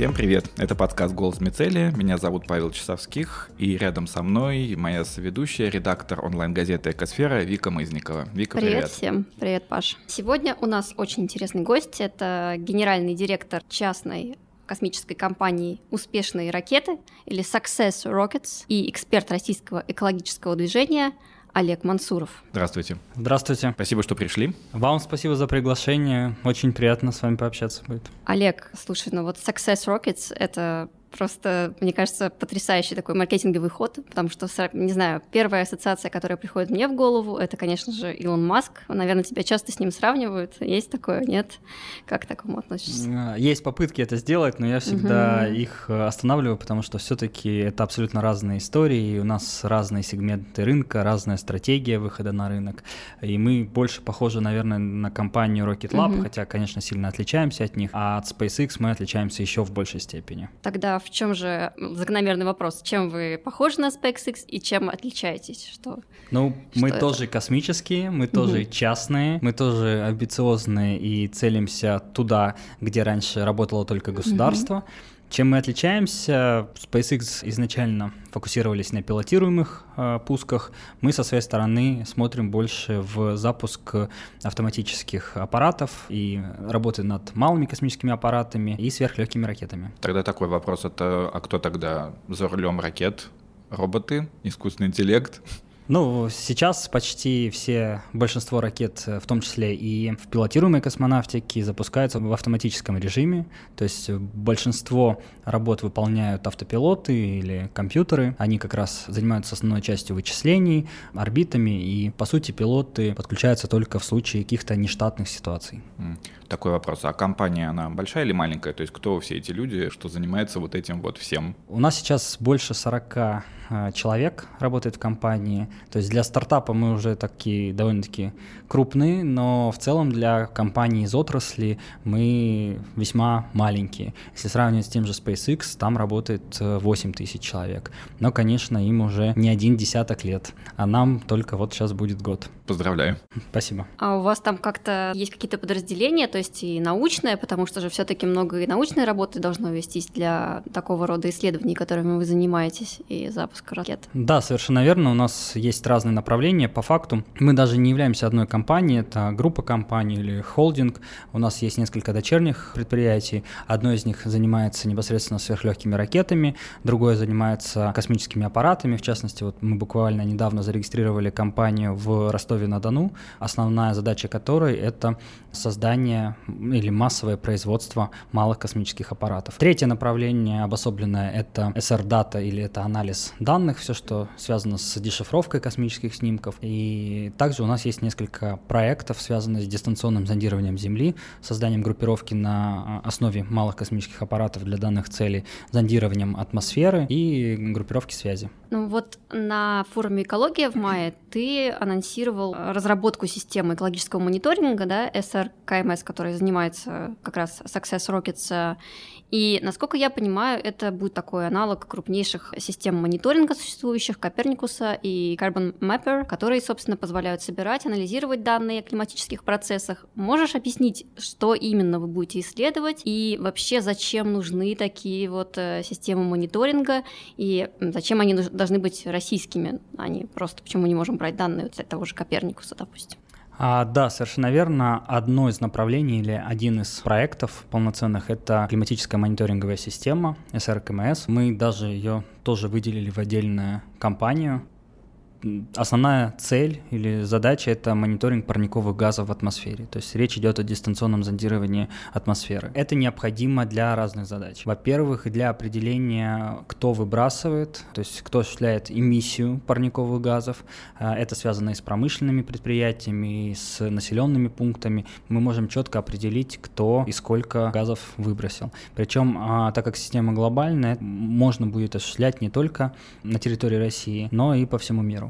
Всем привет! Это подкаст «Голос Мицелия». Меня зовут Павел Часовских, и рядом со мной моя соведущая, редактор онлайн-газеты «Экосфера» Вика Мызникова. Вика, привет! Привет всем! Привет, Паш! Сегодня у нас очень интересный гость. Это генеральный директор частной космической компании «Успешные ракеты» или Success Rockets и эксперт российского экологического движения Олег Мансуров. Здравствуйте. Здравствуйте. Спасибо, что пришли. Вам спасибо за приглашение. Очень приятно с вами пообщаться будет. Олег, слушай, ну вот Success Rockets — это Просто, мне кажется, потрясающий такой маркетинговый ход, потому что, не знаю, первая ассоциация, которая приходит мне в голову, это, конечно же, Илон Маск. Наверное, тебя часто с ним сравнивают. Есть такое, нет? Как к такому относишься? Есть попытки это сделать, но я всегда угу. их э, останавливаю, потому что все-таки это абсолютно разные истории, у нас разные сегменты рынка, разная стратегия выхода на рынок, и мы больше похожи, наверное, на компанию Rocket Lab, угу. хотя, конечно, сильно отличаемся от них, а от SpaceX мы отличаемся еще в большей степени. Тогда в чем же закономерный вопрос? Чем вы похожи на SpaceX и чем отличаетесь? Что, ну, что мы это? тоже космические, мы тоже угу. частные, мы тоже амбициозные и целимся туда, где раньше работало только государство. Угу. Чем мы отличаемся? SpaceX изначально фокусировались на пилотируемых э, пусках. Мы со своей стороны смотрим больше в запуск автоматических аппаратов и работы над малыми космическими аппаратами и сверхлегкими ракетами. Тогда такой вопрос: это а кто тогда за рулем ракет? Роботы, искусственный интеллект? Ну, сейчас почти все, большинство ракет, в том числе и в пилотируемой космонавтике, запускаются в автоматическом режиме. То есть большинство работ выполняют автопилоты или компьютеры. Они как раз занимаются основной частью вычислений, орбитами, и, по сути, пилоты подключаются только в случае каких-то нештатных ситуаций. Такой вопрос. А компания, она большая или маленькая? То есть кто все эти люди, что занимается вот этим вот всем? У нас сейчас больше 40 Э, человек работает в компании. То есть для стартапа мы уже такие довольно-таки крупные, но в целом для компании из отрасли мы весьма маленькие. Если сравнивать с тем же SpaceX, там работает 8 э, тысяч человек. Но, конечно, им уже не один десяток лет, а нам только вот сейчас будет год. Поздравляю. Спасибо. А у вас там как-то есть какие-то подразделения, то есть и научное, потому что же все-таки много и научной работы должно вестись для такого рода исследований, которыми вы занимаетесь, и запуск запуска ракет. Да, совершенно верно. У нас есть разные направления. По факту мы даже не являемся одной компанией, это группа компаний или холдинг. У нас есть несколько дочерних предприятий. Одно из них занимается непосредственно сверхлегкими ракетами, другое занимается космическими аппаратами. В частности, вот мы буквально недавно зарегистрировали компанию в Ростове-на-Дону, основная задача которой — это создание или массовое производство малых космических аппаратов. Третье направление обособленное — это SR-дата или это анализ данных, все, что связано с дешифровкой космических снимков. И также у нас есть несколько проектов, связанных с дистанционным зондированием Земли, созданием группировки на а, основе малых космических аппаратов для данных целей, зондированием атмосферы и группировки связи. Ну вот на форуме «Экология» в мае ты анонсировал разработку системы экологического мониторинга, да, SRKMS, который занимается как раз Success Rockets. И, насколько я понимаю, это будет такой аналог крупнейших систем мониторинга существующих, Коперникуса и Carbon Mapper, которые, собственно, позволяют собирать, анализировать данные о климатических процессах. Можешь объяснить, что именно вы будете исследовать и вообще зачем нужны такие вот э, системы мониторинга и зачем они должны быть российскими, а не просто почему не можем брать данные от того же Коперникуса, допустим. А, да, совершенно верно. Одно из направлений или один из проектов полноценных — это климатическая мониторинговая система SRKMS. Мы даже ее тоже выделили в отдельную компанию основная цель или задача — это мониторинг парниковых газов в атмосфере. То есть речь идет о дистанционном зондировании атмосферы. Это необходимо для разных задач. Во-первых, для определения, кто выбрасывает, то есть кто осуществляет эмиссию парниковых газов. А, это связано и с промышленными предприятиями, и с населенными пунктами. Мы можем четко определить, кто и сколько газов выбросил. Причем, а, так как система глобальная, можно будет осуществлять не только на территории России, но и по всему миру.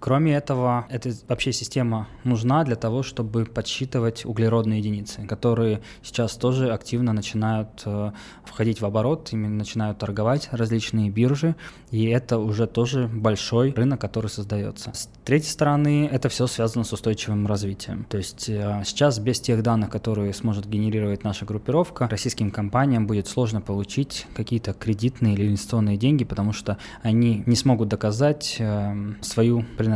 Кроме этого, эта вообще система нужна для того, чтобы подсчитывать углеродные единицы, которые сейчас тоже активно начинают э, входить в оборот, ими начинают торговать различные биржи, и это уже тоже большой рынок, который создается. С третьей стороны, это все связано с устойчивым развитием. То есть э, сейчас без тех данных, которые сможет генерировать наша группировка, российским компаниям будет сложно получить какие-то кредитные или инвестиционные деньги, потому что они не смогут доказать э, свою принадлежность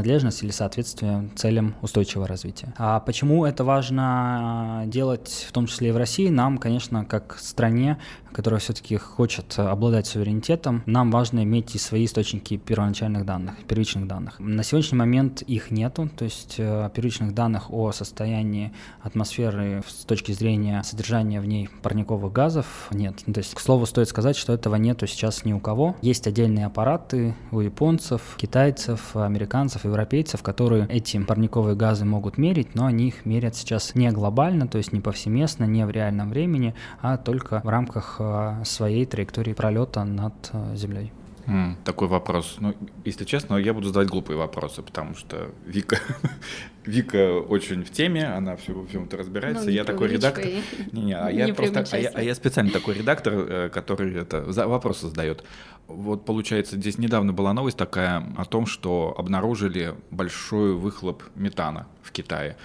или соответствие целям устойчивого развития. А почему это важно делать, в том числе и в России, нам, конечно, как стране, которая все-таки хочет обладать суверенитетом, нам важно иметь и свои источники первоначальных данных, первичных данных. На сегодняшний момент их нету, то есть э, первичных данных о состоянии атмосферы с точки зрения содержания в ней парниковых газов нет. То есть, к слову, стоит сказать, что этого нету сейчас ни у кого. Есть отдельные аппараты у японцев, китайцев, американцев, европейцев, которые эти парниковые газы могут мерить, но они их мерят сейчас не глобально, то есть не повсеместно, не в реальном времени, а только в рамках своей траектории пролета над э, Землей. Mm, такой вопрос. Ну, если честно, я буду задавать глупые вопросы, потому что Вика, Вика очень в теме, она все во всем это разбирается. Ну, я такой редактор. Не, не, а не я просто, а я, а я специально такой редактор, э, который это за вопросы задает. Вот получается, здесь недавно была новость такая о том, что обнаружили большой выхлоп метана в Китае.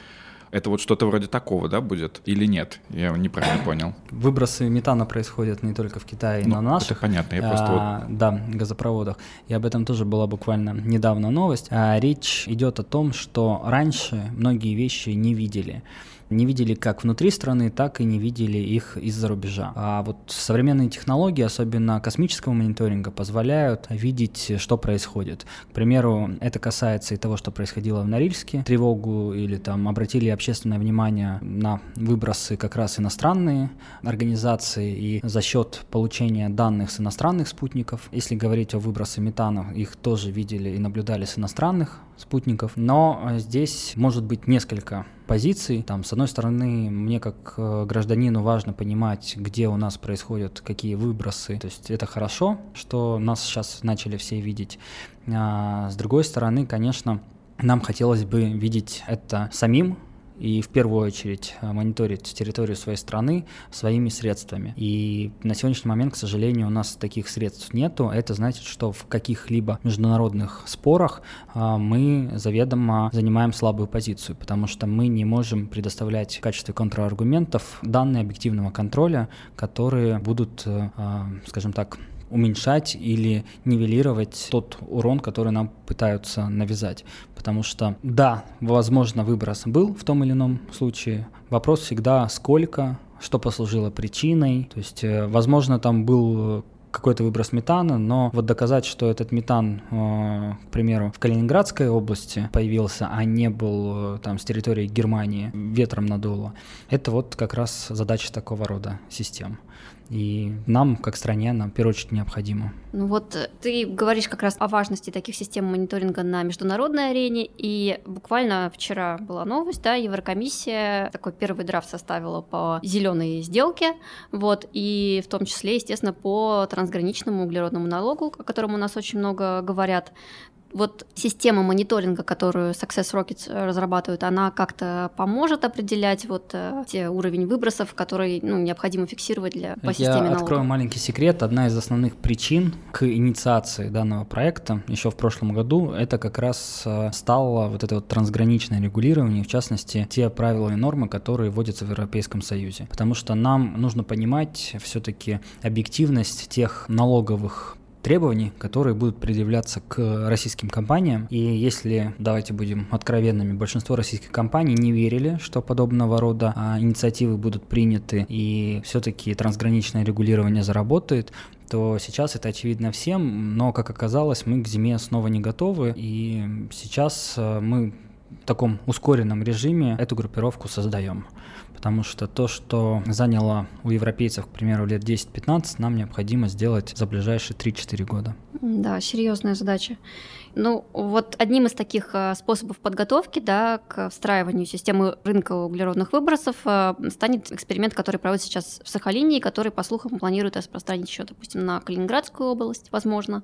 Это вот что-то вроде такого, да, будет или нет? Я неправильно понял. Выбросы метана происходят не только в Китае, ну, на наших. Это понятно, я просто а, вот... Да, газопроводах. И об этом тоже была буквально недавно новость. А, речь идет о том, что раньше многие вещи не видели не видели как внутри страны, так и не видели их из-за рубежа. А вот современные технологии, особенно космического мониторинга, позволяют видеть, что происходит. К примеру, это касается и того, что происходило в Норильске, тревогу или там обратили общественное внимание на выбросы как раз иностранные организации и за счет получения данных с иностранных спутников. Если говорить о выбросе метана, их тоже видели и наблюдали с иностранных спутников. Но здесь может быть несколько позиций. Там, с одной стороны, мне как э, гражданину важно понимать, где у нас происходят какие выбросы. То есть это хорошо, что нас сейчас начали все видеть. А с другой стороны, конечно, нам хотелось бы видеть это самим, и в первую очередь э, мониторить территорию своей страны своими средствами. И на сегодняшний момент, к сожалению, у нас таких средств нету. Это значит, что в каких-либо международных спорах э, мы заведомо занимаем слабую позицию, потому что мы не можем предоставлять в качестве контраргументов данные объективного контроля, которые будут, э, скажем так, уменьшать или нивелировать тот урон, который нам пытаются навязать. Потому что, да, возможно, выброс был в том или ином случае. Вопрос всегда, сколько, что послужило причиной. То есть, э, возможно, там был какой-то выброс метана, но вот доказать, что этот метан, э, к примеру, в Калининградской области появился, а не был э, там с территории Германии ветром надуло, это вот как раз задача такого рода систем и нам, как стране, нам в первую очередь необходимо. Ну вот э, ты говоришь как раз о важности таких систем мониторинга на международной арене, и буквально вчера была новость, да, Еврокомиссия такой первый драфт составила по зеленой сделке, вот, и в том числе, естественно, по трансграничному углеродному налогу, о котором у нас очень много говорят вот система мониторинга, которую Success Rockets разрабатывают, она как-то поможет определять вот э, те уровень выбросов, которые ну, необходимо фиксировать для, по Я системе налога? открою маленький секрет. Одна из основных причин к инициации данного проекта еще в прошлом году это как раз э, стало вот это вот трансграничное регулирование, в частности, те правила и нормы, которые вводятся в Европейском Союзе. Потому что нам нужно понимать все-таки объективность тех налоговых требований, которые будут предъявляться к российским компаниям. И если, давайте будем откровенными, большинство российских компаний не верили, что подобного рода а, инициативы будут приняты и все-таки трансграничное регулирование заработает, то сейчас это очевидно всем, но, как оказалось, мы к зиме снова не готовы, и сейчас а, мы в таком ускоренном режиме эту группировку создаем потому что то, что заняло у европейцев, к примеру, лет 10-15, нам необходимо сделать за ближайшие 3-4 года. Да, серьезная задача. Ну, вот одним из таких э, способов подготовки да, к встраиванию системы рынка углеродных выбросов э, станет эксперимент, который проводится сейчас в Сахалине, и который, по слухам, планирует распространить еще, допустим, на Калининградскую область, возможно.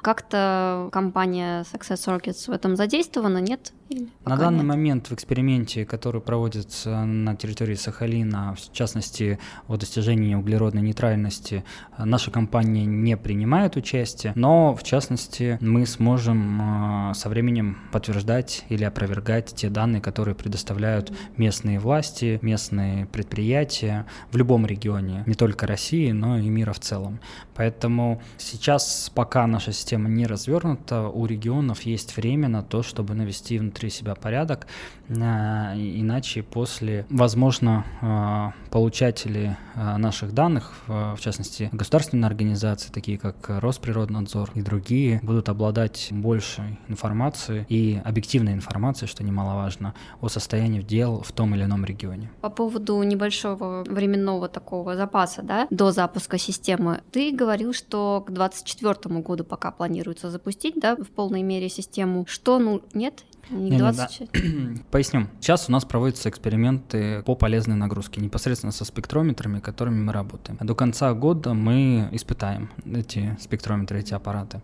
Как-то компания Success Rockets в этом задействована, нет? Или на данный нет? момент в эксперименте, который проводится на территории Сахалина, в частности, о достижении углеродной нейтральности, наша компания не принимает участие, но, в частности, мы сможем а, со временем подтверждать или опровергать те данные, которые предоставляют местные власти, местные предприятия в любом регионе, не только России, но и мира в целом. Поэтому сейчас, пока наша система не развернута, у регионов есть время на то, чтобы навести внутри себя порядок, а, иначе после, возможно, а, получатели наших данных, в частности, государственные организации, такие как Росприроднадзор и другие, будут обладать большей информацией и объективной информацией, что немаловажно, о состоянии дел в том или ином регионе. По поводу небольшого временного такого запаса, да, до запуска системы, ты говорил, что к 2024 году пока планируется запустить, да, в полной мере систему. Что, ну, нет? Не, не 20... не, да. Поясню. Сейчас у нас проводятся эксперименты по полезной нагрузке, непосредственно со спектрометрами, которыми мы работаем. До конца года мы испытаем эти спектрометры, эти аппараты.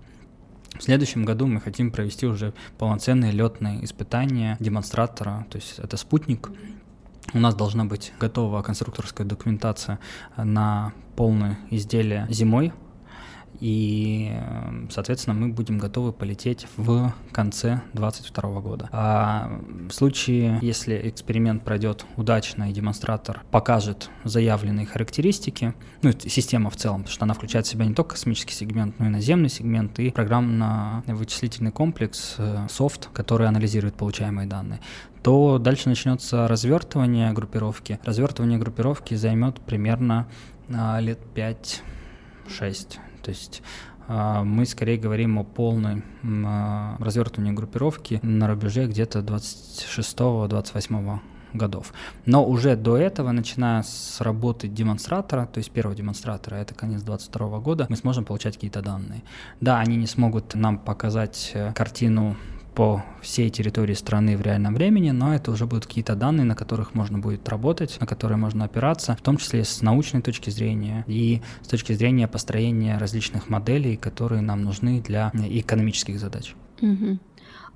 В следующем году мы хотим провести уже полноценные летные испытания демонстратора, то есть это спутник. У нас должна быть готова конструкторская документация на полное изделие зимой и, соответственно, мы будем готовы полететь в конце 2022 года. А в случае, если эксперимент пройдет удачно и демонстратор покажет заявленные характеристики, ну, система в целом, потому что она включает в себя не только космический сегмент, но и наземный сегмент и программно-вычислительный комплекс, э, софт, который анализирует получаемые данные, то дальше начнется развертывание группировки. Развертывание группировки займет примерно а, лет 5-6 то есть а, мы скорее говорим о полной а, развертывании группировки на рубеже где-то 26-28 годов. Но уже до этого, начиная с работы демонстратора, то есть первого демонстратора, это конец 22 года, мы сможем получать какие-то данные. Да, они не смогут нам показать э, картину по всей территории страны в реальном времени, но это уже будут какие-то данные, на которых можно будет работать, на которые можно опираться, в том числе с научной точки зрения и с точки зрения построения различных моделей, которые нам нужны для экономических задач. Угу.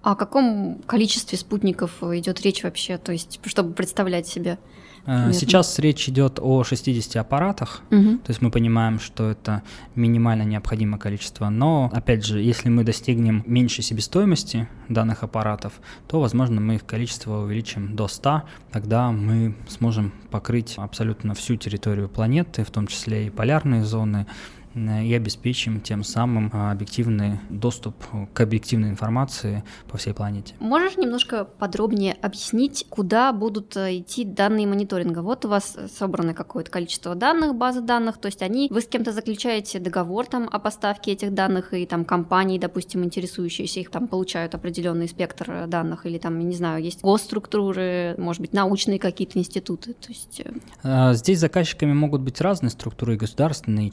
О каком количестве спутников идет речь вообще, то есть чтобы представлять себе? Примерно. Э, сейчас речь идет о 60 аппаратах, угу. то есть мы понимаем, что это минимально необходимое количество, но, опять же, если мы достигнем меньшей себестоимости данных аппаратов, то, возможно, мы их количество увеличим до 100, тогда мы сможем покрыть абсолютно всю территорию планеты, в том числе и полярные зоны, и обеспечим тем самым а, объективный доступ к объективной информации по всей планете. Можешь немножко подробнее объяснить, куда будут э, идти данные мониторинга? Вот у вас собрано какое-то количество данных, базы данных, то есть они, вы с кем-то заключаете договор там о поставке этих данных, и там компании, допустим, интересующиеся их там получают определенный спектр э, данных, или там, не знаю, есть госструктуры, может быть, научные какие-то институты, то есть... Э, а, здесь заказчиками могут быть разные структуры, государственные,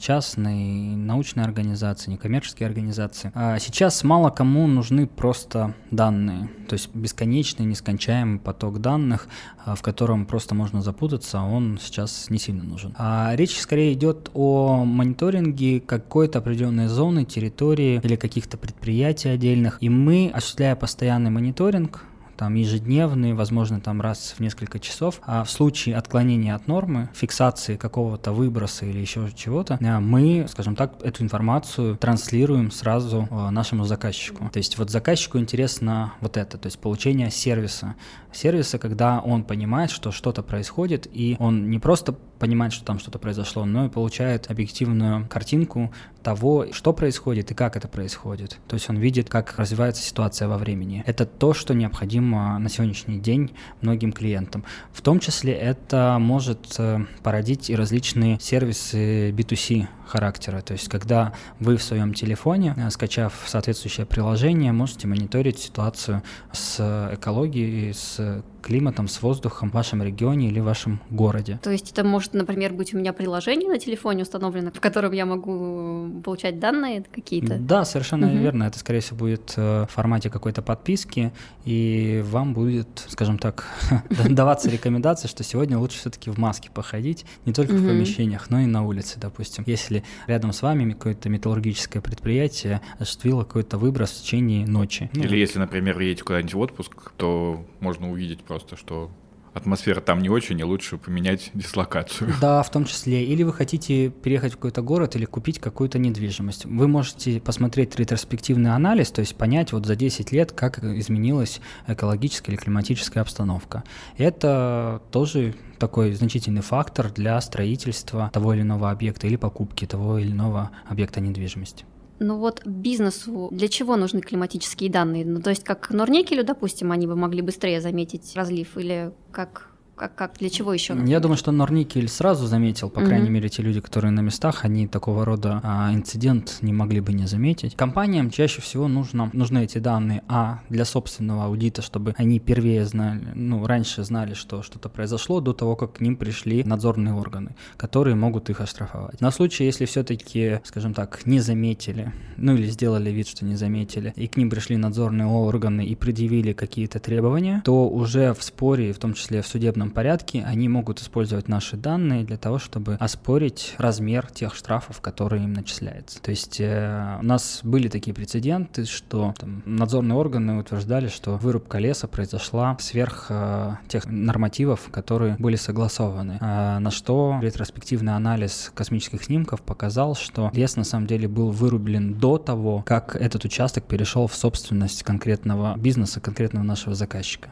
научные организации, некоммерческие организации. А сейчас мало кому нужны просто данные, то есть бесконечный, нескончаемый поток данных, а, в котором просто можно запутаться, он сейчас не сильно нужен. А речь скорее идет о мониторинге какой-то определенной зоны, территории или каких-то предприятий отдельных, и мы, осуществляя постоянный мониторинг, там ежедневные, возможно, там раз в несколько часов. А в случае отклонения от нормы, фиксации какого-то выброса или еще чего-то, э, мы, скажем так, эту информацию транслируем сразу э, нашему заказчику. То есть вот заказчику интересно вот это, то есть получение сервиса. Сервиса, когда он понимает, что что-то происходит, и он не просто понимает, что там что-то произошло, но и получает объективную картинку того, что происходит и как это происходит. То есть он видит, как развивается ситуация во времени. Это то, что необходимо на сегодняшний день многим клиентам. В том числе это может э, породить и различные сервисы B2C характера. То есть, когда вы в своем телефоне, э, скачав соответствующее приложение, можете мониторить ситуацию с экологией, с климатом, с воздухом в вашем регионе или в вашем городе. То есть это может, например, быть у меня приложение на телефоне установлено, в котором я могу получать данные какие-то? Да, совершенно угу. верно. Это, скорее всего, будет э, в формате какой-то подписки, и вам будет, скажем так, даваться рекомендация, что сегодня лучше все-таки в маске походить, не только в помещениях, но и на улице, допустим. Если рядом с вами какое-то металлургическое предприятие осуществило какой-то выброс в течение ночи. Или если, например, едете куда-нибудь в отпуск, то можно увидеть просто, что атмосфера там не очень, и лучше поменять дислокацию. Да, в том числе. Или вы хотите переехать в какой-то город или купить какую-то недвижимость. Вы можете посмотреть ретроспективный анализ, то есть понять вот за 10 лет, как изменилась экологическая или климатическая обстановка. Это тоже такой значительный фактор для строительства того или иного объекта или покупки того или иного объекта недвижимости. Ну вот бизнесу для чего нужны климатические данные? Ну то есть как Норникелю, допустим, они бы могли быстрее заметить разлив или как как, как для чего еще? Я думаю, что Норникель сразу заметил, по mm-hmm. крайней мере, те люди, которые на местах, они такого рода а, инцидент не могли бы не заметить. Компаниям чаще всего нужно, нужны эти данные, а для собственного аудита, чтобы они первее знали, ну, раньше знали, что что-то произошло до того, как к ним пришли надзорные органы, которые могут их оштрафовать. На случай, если все-таки, скажем так, не заметили, ну или сделали вид, что не заметили, и к ним пришли надзорные органы и предъявили какие-то требования, то уже в споре, в том числе в судебном порядке они могут использовать наши данные для того, чтобы оспорить размер тех штрафов, которые им начисляются. То есть э, у нас были такие прецеденты, что там, надзорные органы утверждали, что вырубка леса произошла сверх э, тех нормативов, которые были согласованы. А на что ретроспективный анализ космических снимков показал, что лес на самом деле был вырублен до того, как этот участок перешел в собственность конкретного бизнеса, конкретного нашего заказчика.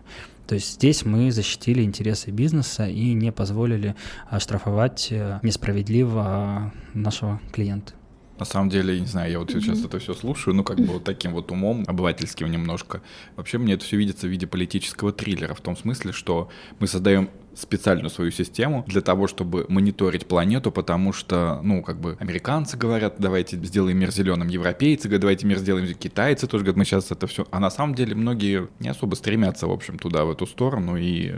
То есть здесь мы защитили интересы бизнеса и не позволили штрафовать э, несправедливо а, нашего клиента. На самом деле, я не знаю, я вот сейчас mm-hmm. это все слушаю, ну, как бы вот таким вот умом, обывательским немножко. Вообще мне это все видится в виде политического триллера, в том смысле, что мы создаем специальную свою систему для того, чтобы мониторить планету, потому что, ну, как бы американцы говорят, давайте сделаем мир зеленым, европейцы говорят, давайте мир сделаем, китайцы тоже говорят, мы сейчас это все. А на самом деле многие не особо стремятся, в общем, туда, в эту сторону. И...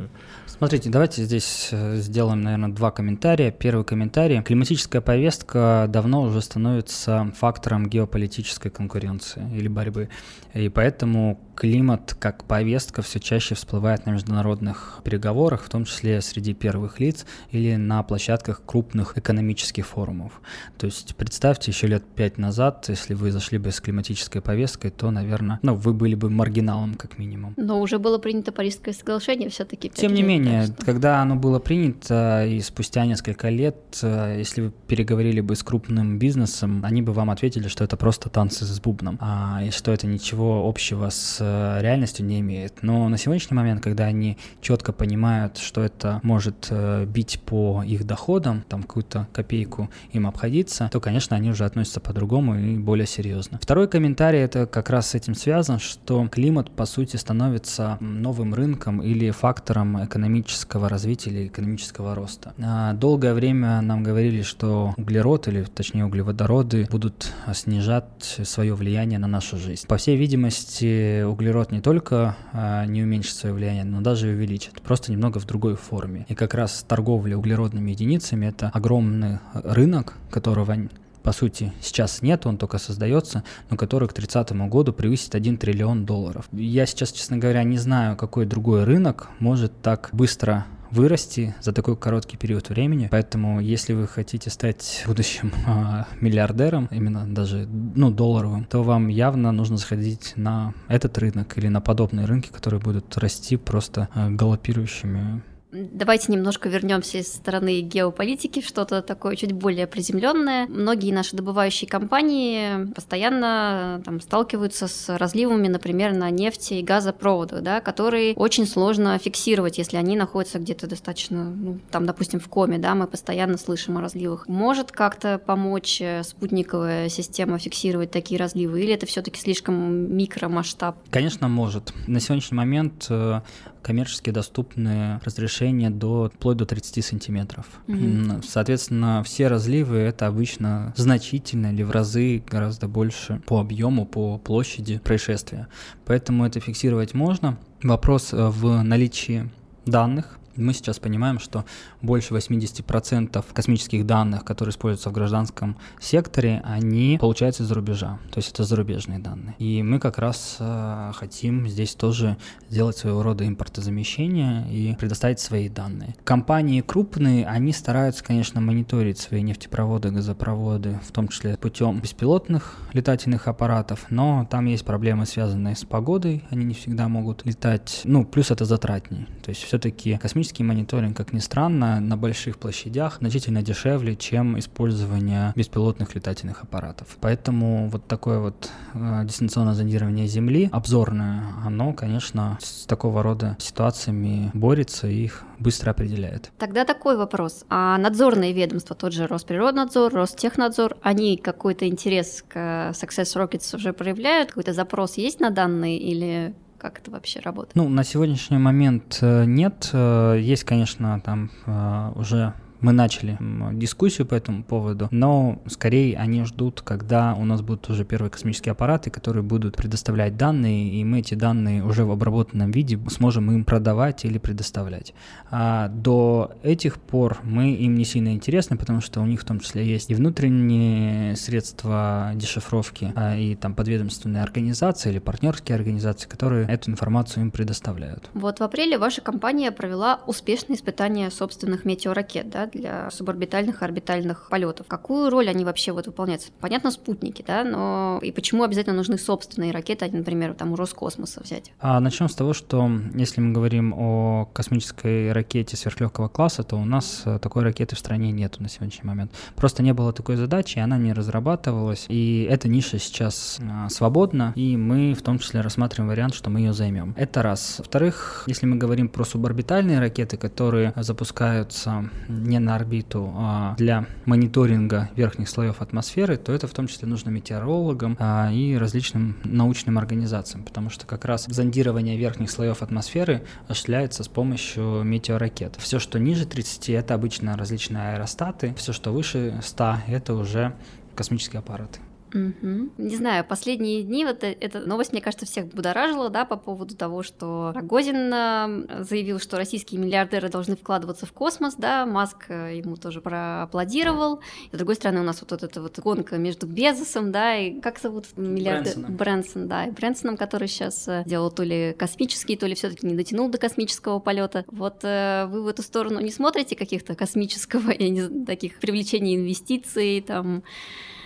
Смотрите, давайте здесь э, сделаем, наверное, два комментария. Первый комментарий. Климатическая повестка давно уже становится фактором геополитической конкуренции или борьбы. И поэтому климат как повестка все чаще всплывает на международных переговорах, в том числе среди первых лиц или на площадках крупных экономических форумов. То есть представьте, еще лет пять назад, если вы зашли бы с климатической повесткой, то, наверное, ну, вы были бы маргиналом как минимум. Но уже было принято Парижское соглашение все-таки. Тем не менее, что... когда оно было принято, и спустя несколько лет, э, если вы переговорили бы с крупным бизнесом, они бы вам ответили, что это просто танцы с бубном, а, и что это ничего общего с Э, реальностью не имеет. Но на сегодняшний момент, когда они четко понимают, что это может э, бить по их доходам, там какую-то копейку им обходиться, то, конечно, они уже относятся по-другому и более серьезно. Второй комментарий это как раз с этим связан, что климат, по сути, становится новым рынком или фактором экономического развития или экономического роста. А долгое время нам говорили, что углерод или, точнее, углеводороды будут снижать свое влияние на нашу жизнь. По всей видимости, углерод не только а, не уменьшит свое влияние, но даже увеличит, просто немного в другой форме. И как раз торговля углеродными единицами — это огромный рынок, которого по сути, сейчас нет, он только создается, но который к 30 году превысит 1 триллион долларов. Я сейчас, честно говоря, не знаю, какой другой рынок может так быстро вырасти за такой короткий период времени. Поэтому, если вы хотите стать будущим э, миллиардером, именно даже ну, долларовым, то вам явно нужно заходить на этот рынок или на подобные рынки, которые будут расти просто э, галопирующими Давайте немножко вернемся из стороны геополитики, что-то такое чуть более приземленное. Многие наши добывающие компании постоянно там, сталкиваются с разливами, например, на нефти и газопроводах, да, которые очень сложно фиксировать, если они находятся где-то достаточно, ну, там, допустим, в коме, да, мы постоянно слышим о разливах. Может как-то помочь э, спутниковая система фиксировать такие разливы, или это все-таки слишком микромасштаб? Конечно, может. На сегодняшний момент э, коммерчески доступные разрешения разрешение до, вплоть до 30 сантиметров. Mm-hmm. Соответственно, все разливы это обычно значительно или в разы гораздо больше по объему, по площади происшествия. Поэтому это фиксировать можно. Вопрос э, в наличии данных, мы сейчас понимаем, что больше 80% космических данных, которые используются в гражданском секторе, они получаются из-за рубежа, то есть это зарубежные данные. И мы как раз э, хотим здесь тоже сделать своего рода импортозамещение и предоставить свои данные. Компании крупные, они стараются, конечно, мониторить свои нефтепроводы, газопроводы, в том числе путем беспилотных летательных аппаратов, но там есть проблемы, связанные с погодой, они не всегда могут летать, ну, плюс это затратнее. То есть все-таки космические Космический мониторинг, как ни странно, на больших площадях значительно дешевле, чем использование беспилотных летательных аппаратов. Поэтому вот такое вот э, дистанционное зондирование Земли, обзорное, оно, конечно, с такого рода ситуациями борется и их быстро определяет. Тогда такой вопрос. А надзорные ведомства, тот же Росприроднадзор, Ростехнадзор, они какой-то интерес к Success Rockets уже проявляют? Какой-то запрос есть на данные или как это вообще работает? Ну, на сегодняшний момент э, нет. Э, есть, конечно, там э, уже мы начали дискуссию по этому поводу, но скорее они ждут, когда у нас будут уже первые космические аппараты, которые будут предоставлять данные, и мы эти данные уже в обработанном виде сможем им продавать или предоставлять. А до этих пор мы им не сильно интересны, потому что у них в том числе есть и внутренние средства дешифровки, а, и там подведомственные организации или партнерские организации, которые эту информацию им предоставляют. Вот в апреле ваша компания провела успешные испытания собственных метеоракет, да, для суборбитальных и орбитальных полетов. Какую роль они вообще вот выполняют? Понятно, спутники, да, но и почему обязательно нужны собственные ракеты, а не, например, там у Роскосмоса взять? А начнем с того, что если мы говорим о космической ракете сверхлегкого класса, то у нас э, такой ракеты в стране нет на сегодняшний момент. Просто не было такой задачи, она не разрабатывалась, и эта ниша сейчас а, свободна, и мы в том числе рассматриваем вариант, что мы ее займем. Это раз. Во-вторых, если мы говорим про суборбитальные ракеты, которые запускаются не на орбиту а для мониторинга верхних слоев атмосферы, то это в том числе нужно метеорологам а, и различным научным организациям, потому что как раз зондирование верхних слоев атмосферы осуществляется с помощью метеоракет. Все, что ниже 30, это обычно различные аэростаты, все, что выше 100, это уже космические аппараты. Угу. Не знаю, последние дни вот э, эта новость, мне кажется, всех будоражила, да, по поводу того, что Рогозин э, заявил, что российские миллиардеры должны вкладываться в космос, да, Маск э, ему тоже проаплодировал. И, с другой стороны, у нас вот, вот эта вот гонка между Безосом, да, и как зовут миллиардер? Брэнсоном. Брэнсон, да, и Брэнсоном, который сейчас делал то ли космический, то ли все таки не дотянул до космического полета. Вот вы в эту сторону не смотрите каких-то космического, я не знаю, таких привлечений инвестиций, там,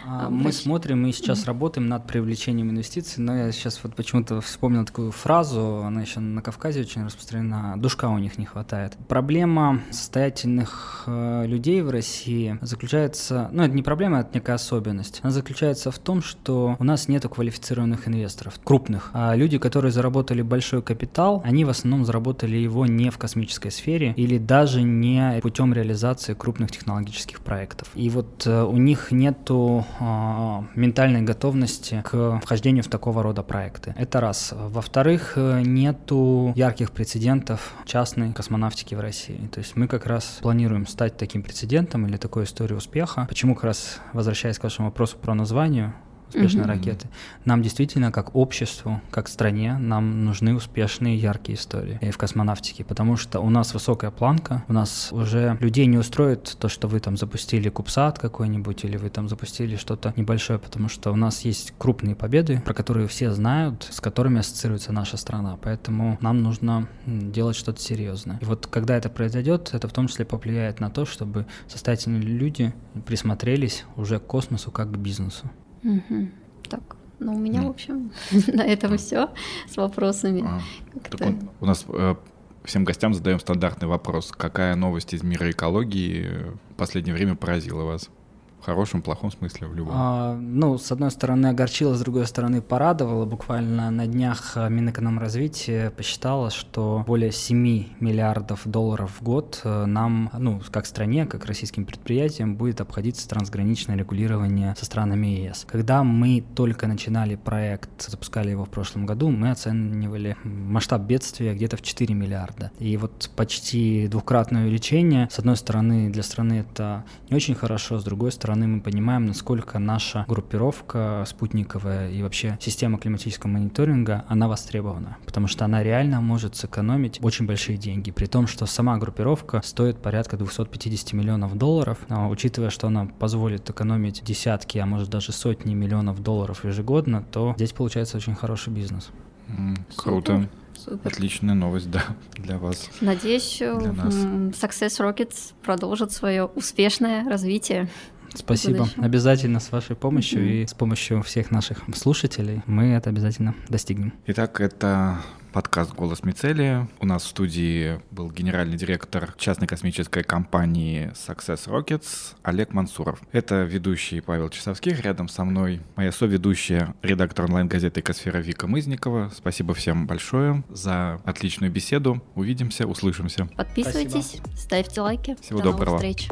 а, мы смотрим, мы сейчас работаем над привлечением инвестиций, но я сейчас вот почему-то вспомнил такую фразу, она еще на Кавказе очень распространена, душка у них не хватает. Проблема состоятельных э, людей в России заключается, ну это не проблема, это некая особенность, она заключается в том, что у нас нет квалифицированных инвесторов, крупных. А люди, которые заработали большой капитал, они в основном заработали его не в космической сфере или даже не путем реализации крупных технологических проектов. И вот э, у них нету э, ментальной готовности к вхождению в такого рода проекты. Это раз. Во-вторых, э, нету ярких прецедентов частной космонавтики в России. То есть мы как раз планируем стать таким прецедентом или такой историей успеха. Почему как раз, возвращаясь к вашему вопросу про название, успешные угу. ракеты. Нам действительно, как обществу, как стране, нам нужны успешные, яркие истории и в космонавтике, потому что у нас высокая планка, у нас уже людей не устроит то, что вы там запустили Кубсат какой-нибудь или вы там запустили что-то небольшое, потому что у нас есть крупные победы, про которые все знают, с которыми ассоциируется наша страна, поэтому нам нужно делать что-то серьезное. И вот когда это произойдет, это в том числе повлияет на то, чтобы состоятельные люди присмотрелись уже к космосу как к бизнесу. Угу. Так, ну у меня, в общем, на этом все с вопросами. А, он, у нас э, всем гостям задаем стандартный вопрос. Какая новость из мира экологии в последнее время поразила вас? Хорошем, плохом смысле, в любом. А, ну, с одной стороны, огорчило, с другой стороны, порадовало. Буквально на днях Минэкономразвития посчитала, что более 7 миллиардов долларов в год э, нам, ну, как стране, как российским предприятиям, будет обходиться трансграничное регулирование со странами ЕС. Когда мы только начинали проект, запускали его в прошлом году, мы оценивали масштаб бедствия где-то в 4 миллиарда. И вот почти двукратное увеличение, с одной стороны, для страны это не очень хорошо, с другой стороны, мы понимаем, насколько наша группировка спутниковая и вообще система климатического мониторинга, она востребована, потому что она реально может сэкономить очень большие деньги, при том, что сама группировка стоит порядка 250 миллионов долларов, а учитывая, что она позволит экономить десятки, а может даже сотни миллионов долларов ежегодно, то здесь получается очень хороший бизнес. Mm, круто. Супер. Отличная новость, да, для вас. Надеюсь, для нас. Success Rockets продолжит свое успешное развитие. Спасибо. Обязательно с вашей помощью mm-hmm. и с помощью всех наших слушателей мы это обязательно достигнем. Итак, это подкаст «Голос Мицелия». У нас в студии был генеральный директор частной космической компании Success Rockets Олег Мансуров. Это ведущий Павел Часовских, рядом со мной моя соведущая, редактор онлайн-газеты «Экосфера» Вика Мызникова. Спасибо всем большое за отличную беседу. Увидимся, услышимся. Подписывайтесь, Спасибо. ставьте лайки. Всего До доброго. Новых встреч.